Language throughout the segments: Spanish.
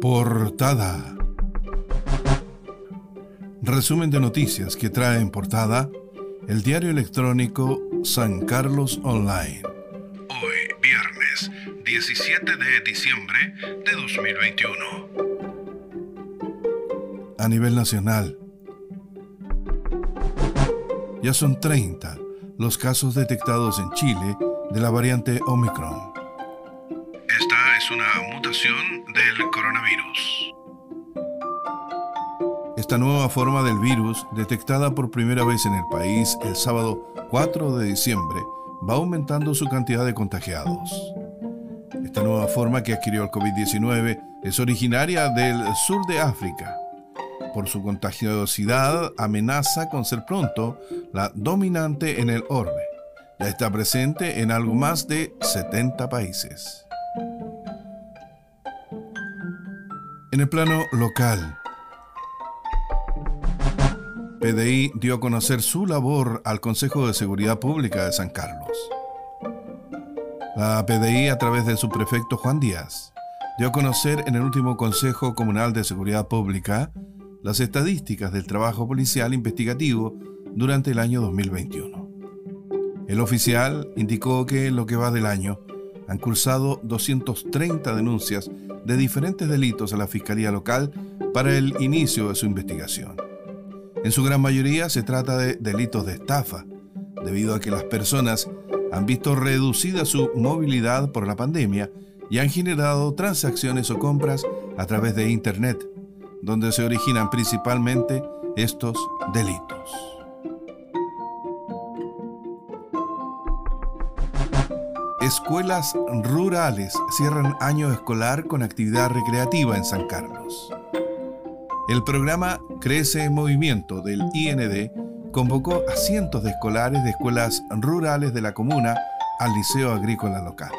Portada. Resumen de noticias que trae en portada el diario electrónico San Carlos Online. Hoy, viernes 17 de diciembre de 2021. A nivel nacional, ya son 30 los casos detectados en Chile de la variante Omicron. Una mutación del coronavirus. Esta nueva forma del virus, detectada por primera vez en el país el sábado 4 de diciembre, va aumentando su cantidad de contagiados. Esta nueva forma que adquirió el COVID-19 es originaria del sur de África. Por su contagiosidad amenaza con ser pronto la dominante en el orbe. Ya está presente en algo más de 70 países. En el plano local, PDI dio a conocer su labor al Consejo de Seguridad Pública de San Carlos. La PDI, a través de su prefecto Juan Díaz, dio a conocer en el último Consejo Comunal de Seguridad Pública las estadísticas del trabajo policial investigativo durante el año 2021. El oficial indicó que en lo que va del año han cursado 230 denuncias de diferentes delitos a la Fiscalía Local para el inicio de su investigación. En su gran mayoría se trata de delitos de estafa, debido a que las personas han visto reducida su movilidad por la pandemia y han generado transacciones o compras a través de Internet, donde se originan principalmente estos delitos. Escuelas rurales cierran año escolar con actividad recreativa en San Carlos. El programa Crece en Movimiento del IND convocó a cientos de escolares de escuelas rurales de la comuna al Liceo Agrícola Local.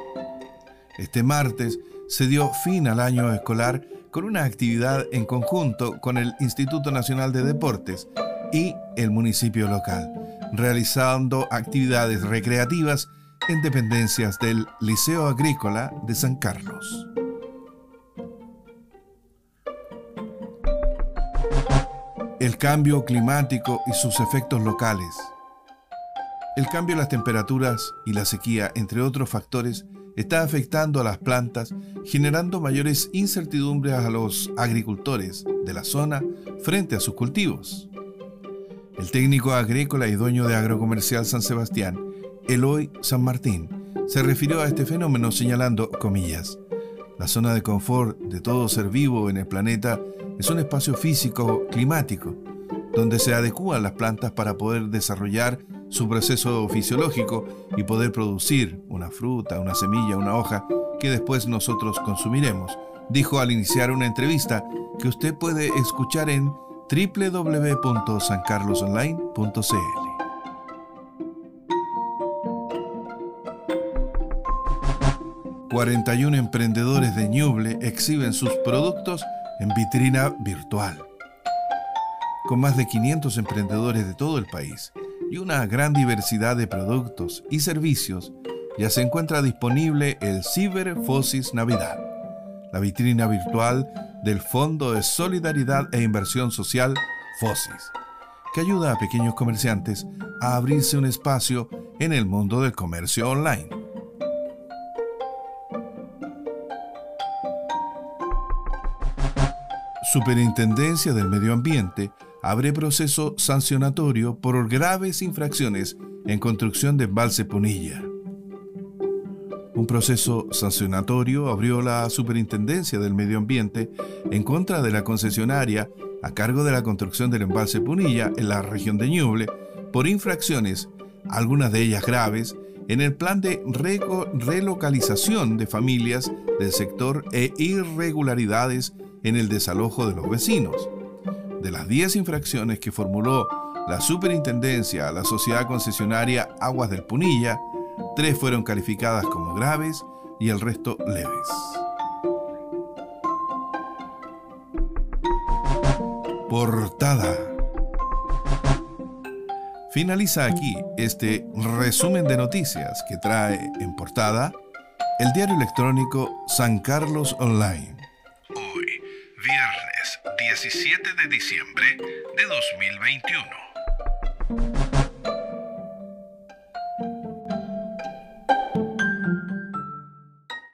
Este martes se dio fin al año escolar con una actividad en conjunto con el Instituto Nacional de Deportes y el municipio local, realizando actividades recreativas en dependencias del Liceo Agrícola de San Carlos. El cambio climático y sus efectos locales. El cambio de las temperaturas y la sequía, entre otros factores, está afectando a las plantas, generando mayores incertidumbres a los agricultores de la zona frente a sus cultivos. El técnico agrícola y dueño de Agrocomercial San Sebastián, Eloy San Martín, se refirió a este fenómeno señalando, comillas, la zona de confort de todo ser vivo en el planeta es un espacio físico climático, donde se adecúan las plantas para poder desarrollar su proceso fisiológico y poder producir una fruta, una semilla, una hoja que después nosotros consumiremos, dijo al iniciar una entrevista que usted puede escuchar en www.sancarlosonline.cl. 41 emprendedores de Ñuble exhiben sus productos en vitrina virtual. Con más de 500 emprendedores de todo el país y una gran diversidad de productos y servicios, ya se encuentra disponible el Ciber Fosis Navidad, la vitrina virtual del Fondo de Solidaridad e Inversión Social FOSIS, que ayuda a pequeños comerciantes a abrirse un espacio en el mundo del comercio online. Superintendencia del Medio Ambiente abre proceso sancionatorio por graves infracciones en construcción de embalse Punilla. Un proceso sancionatorio abrió la Superintendencia del Medio Ambiente en contra de la concesionaria a cargo de la construcción del embalse Punilla en la región de Ñuble por infracciones, algunas de ellas graves, en el plan de relocalización de familias del sector e irregularidades en el desalojo de los vecinos. De las 10 infracciones que formuló la superintendencia a la sociedad concesionaria Aguas del Punilla, tres fueron calificadas como graves y el resto leves. Portada. Finaliza aquí este resumen de noticias que trae en portada el diario electrónico San Carlos Online 17 de diciembre de 2021.